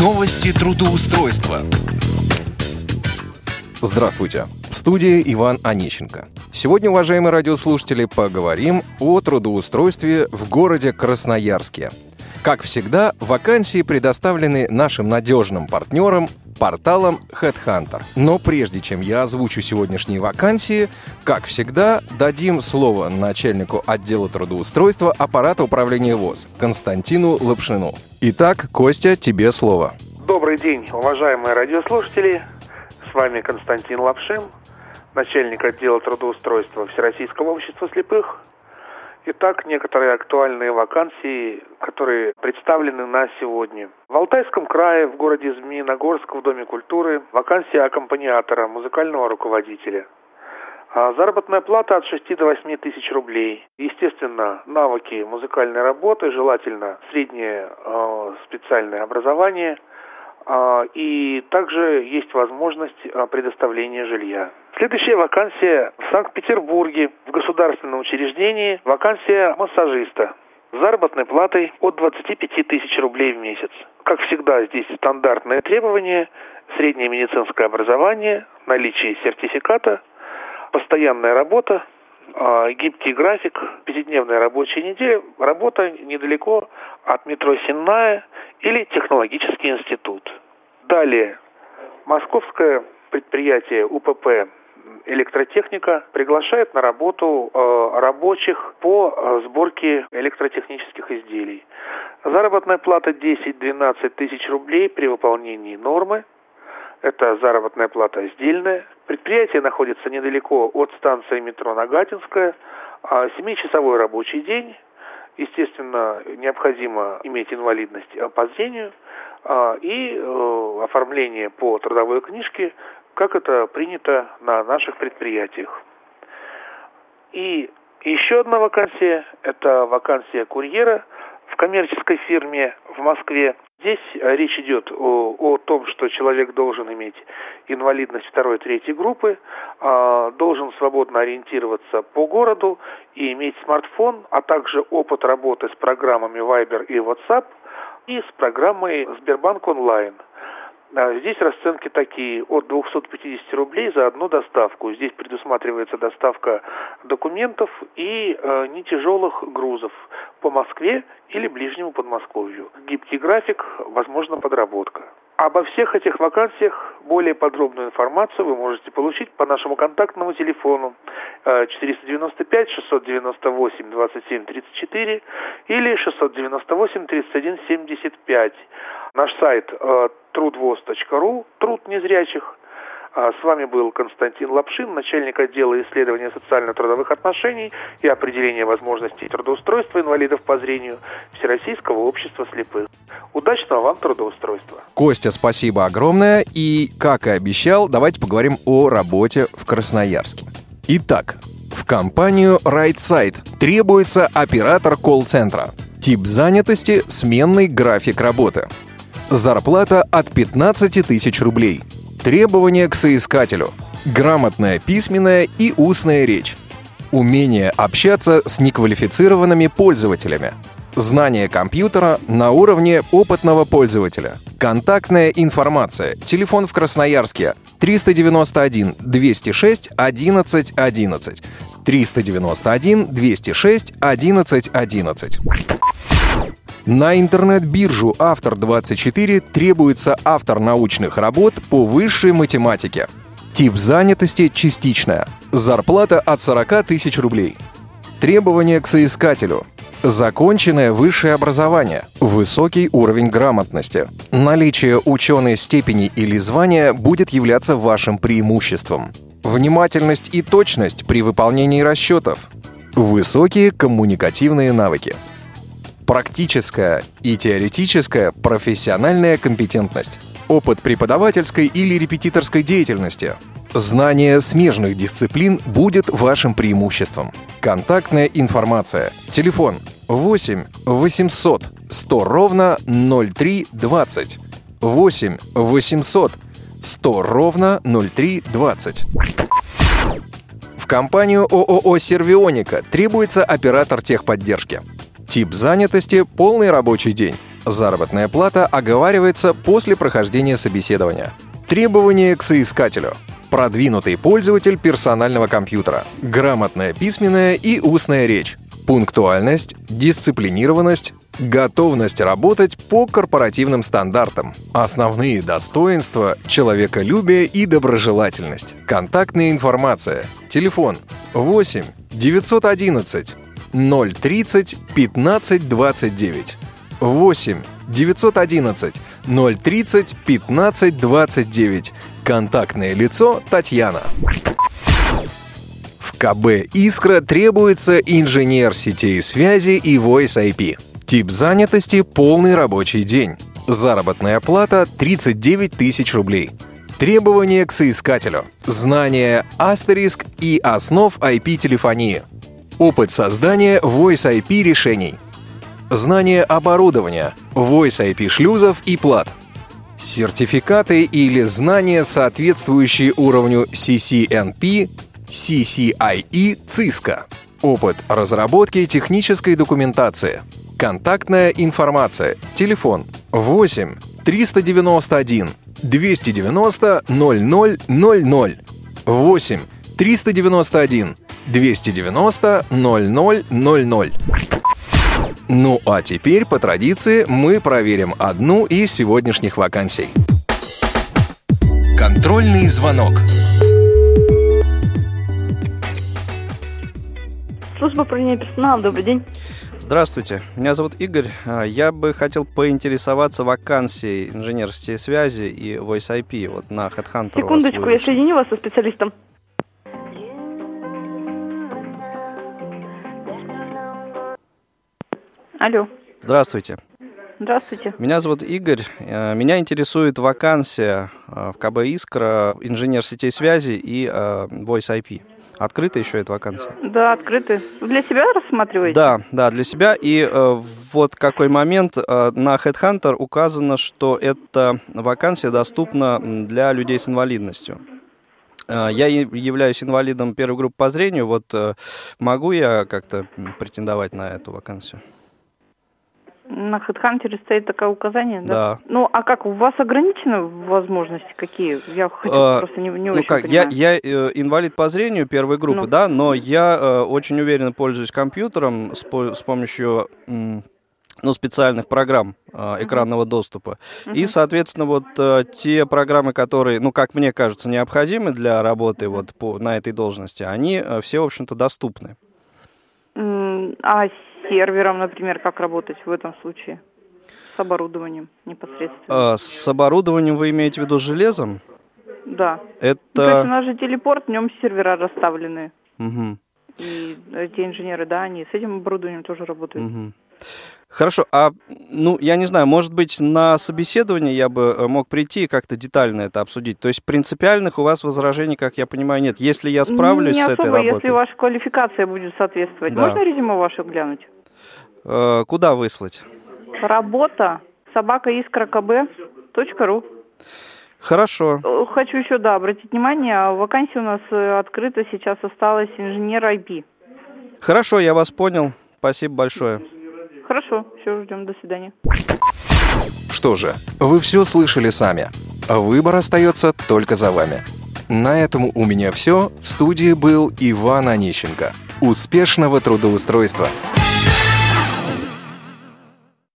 Новости трудоустройства. Здравствуйте. В студии Иван Онищенко. Сегодня, уважаемые радиослушатели, поговорим о трудоустройстве в городе Красноярске. Как всегда, вакансии предоставлены нашим надежным партнерам порталом Headhunter. Но прежде чем я озвучу сегодняшние вакансии, как всегда, дадим слово начальнику отдела трудоустройства аппарата управления ВОЗ Константину Лапшину. Итак, Костя, тебе слово. Добрый день, уважаемые радиослушатели. С вами Константин Лапшин, начальник отдела трудоустройства Всероссийского общества слепых. Итак, некоторые актуальные вакансии, которые представлены на сегодня. В Алтайском крае, в городе Змеиногорск, в Доме культуры, вакансия аккомпаниатора, музыкального руководителя. А заработная плата от 6 до 8 тысяч рублей. Естественно, навыки музыкальной работы, желательно среднее э, специальное образование – а, и также есть возможность а, предоставления жилья. Следующая вакансия в Санкт-Петербурге в государственном учреждении вакансия массажиста с заработной платой от 25 тысяч рублей в месяц. Как всегда, здесь стандартные требования, среднее медицинское образование, наличие сертификата, постоянная работа, а, гибкий график, пятидневная рабочая неделя, работа недалеко от метро Сенная или технологический институт. Далее, московское предприятие УПП электротехника приглашает на работу э, рабочих по э, сборке электротехнических изделий. Заработная плата 10-12 тысяч рублей при выполнении нормы. Это заработная плата сдельная. Предприятие находится недалеко от станции метро Нагатинская. 7-часовой рабочий день. Естественно, необходимо иметь инвалидность по зрению а, и э, оформление по трудовой книжке, как это принято на наших предприятиях. И еще одна вакансия – это вакансия курьера в коммерческой фирме в Москве. Здесь э, речь идет о, о том, что человек должен иметь инвалидность второй-третьей группы, э, должен свободно ориентироваться по городу и иметь смартфон, а также опыт работы с программами Viber и WhatsApp и с программой Сбербанк онлайн – здесь расценки такие, от 250 рублей за одну доставку. Здесь предусматривается доставка документов и э, нетяжелых грузов по Москве или ближнему Подмосковью. Гибкий график, возможно подработка. Обо всех этих вакансиях более подробную информацию вы можете получить по нашему контактному телефону 495 698 27 34 или 698 31 75. Наш сайт э, trudvoz.ru, труд незрячих. А с вами был Константин Лапшин, начальник отдела исследования социально-трудовых отношений и определения возможностей трудоустройства инвалидов по зрению Всероссийского общества слепых. Удачного вам трудоустройства. Костя, спасибо огромное. И, как и обещал, давайте поговорим о работе в Красноярске. Итак, в компанию RightSide требуется оператор колл-центра. Тип занятости – сменный график работы. Зарплата от 15 тысяч рублей. Требования к соискателю. Грамотная письменная и устная речь. Умение общаться с неквалифицированными пользователями. Знание компьютера на уровне опытного пользователя. Контактная информация. Телефон в Красноярске 391 206 11 11. 391 206 11 11. На интернет-биржу «Автор-24» требуется автор научных работ по высшей математике. Тип занятости – частичная. Зарплата от 40 тысяч рублей. Требования к соискателю. Законченное высшее образование, высокий уровень грамотности. Наличие ученой степени или звания будет являться вашим преимуществом. Внимательность и точность при выполнении расчетов. Высокие коммуникативные навыки практическая и теоретическая профессиональная компетентность, опыт преподавательской или репетиторской деятельности, Знание смежных дисциплин будет вашим преимуществом. Контактная информация. Телефон 8 800 100 ровно 0320. 8 800 100 ровно 0320. В компанию ООО «Сервионика» требуется оператор техподдержки. Тип занятости – полный рабочий день. Заработная плата оговаривается после прохождения собеседования. Требования к соискателю. Продвинутый пользователь персонального компьютера. Грамотная письменная и устная речь. Пунктуальность, дисциплинированность, готовность работать по корпоративным стандартам. Основные достоинства – человеколюбие и доброжелательность. Контактная информация. Телефон 8 911 030 15 29. 8 911 030 15 29. Контактное лицо Татьяна. В КБ «Искра» требуется инженер сетей связи и Voice IP. Тип занятости – полный рабочий день. Заработная плата – 39 тысяч рублей. Требования к соискателю. Знание астериск и основ IP-телефонии. Опыт создания Voice IP решений. Знание оборудования, Voice IP шлюзов и плат. Сертификаты или знания, соответствующие уровню CCNP, CCIE, CISCO. Опыт разработки технической документации. Контактная информация. Телефон 8 391 290 0000 8 391 290 0000. Ну а теперь, по традиции, мы проверим одну из сегодняшних вакансий. Контрольный звонок. Служба управления персоналом, добрый день. Здравствуйте, меня зовут Игорь. А, Я бы хотел поинтересоваться вакансией инженер сетей связи и Voice IP вот на HeadHunter. Секундочку, я соединю вас со специалистом. Алло, Здравствуйте. здравствуйте. Меня зовут Игорь. Э, Меня интересует вакансия э, в КБ «Искра» инженер сетей связи и э, Voice IP. Открыта еще эта вакансия? Да, открыты. Вы Для себя рассматриваете? Да, да, для себя. И э, вот какой момент э, на Headhunter указано, что эта вакансия доступна для людей с инвалидностью. Э, Я являюсь инвалидом первой группы по зрению. Вот э, могу я как-то претендовать на эту вакансию? На HeadHunter стоит такое указание, да? Да. Ну, а как, у вас ограничены возможности какие? Я хочу Э, просто не, не ну очень как, я, понимаю. я э, инвалид по зрению первой группы, Ну. да, но я э, очень уверенно пользуюсь компьютером с, по- с помощью м, ну, специальных программ э, экранного доступа. И, соответственно, вот э, те программы, которые, ну, как мне кажется, необходимы для работы вот по, на этой должности, они э, все, в общем-то, доступны. А сервером, например, как работать в этом случае? С оборудованием непосредственно. Э, с оборудованием вы имеете в виду железом? Да. Ну, то есть у Это... нас же телепорт, в нем сервера расставлены. Мгм. И эти инженеры, да, они с этим оборудованием тоже работают. Мгм. Хорошо, а, ну, я не знаю, может быть, на собеседование я бы э, мог прийти и как-то детально это обсудить. То есть принципиальных у вас возражений, как я понимаю, нет. Если я справлюсь Не с этой особо, работой, если ваша квалификация будет соответствовать. Да. Можно резюме ваше глянуть? Э, куда выслать? Работа собакаискракб.ру Хорошо. Э, Хочу еще, да, обратить внимание, вакансия у нас э, открыта, сейчас осталась инженер IP. Хорошо, я вас понял. Спасибо большое. Хорошо, все, ждем, до свидания. Что же, вы все слышали сами. Выбор остается только за вами. На этом у меня все. В студии был Иван Онищенко. Успешного трудоустройства!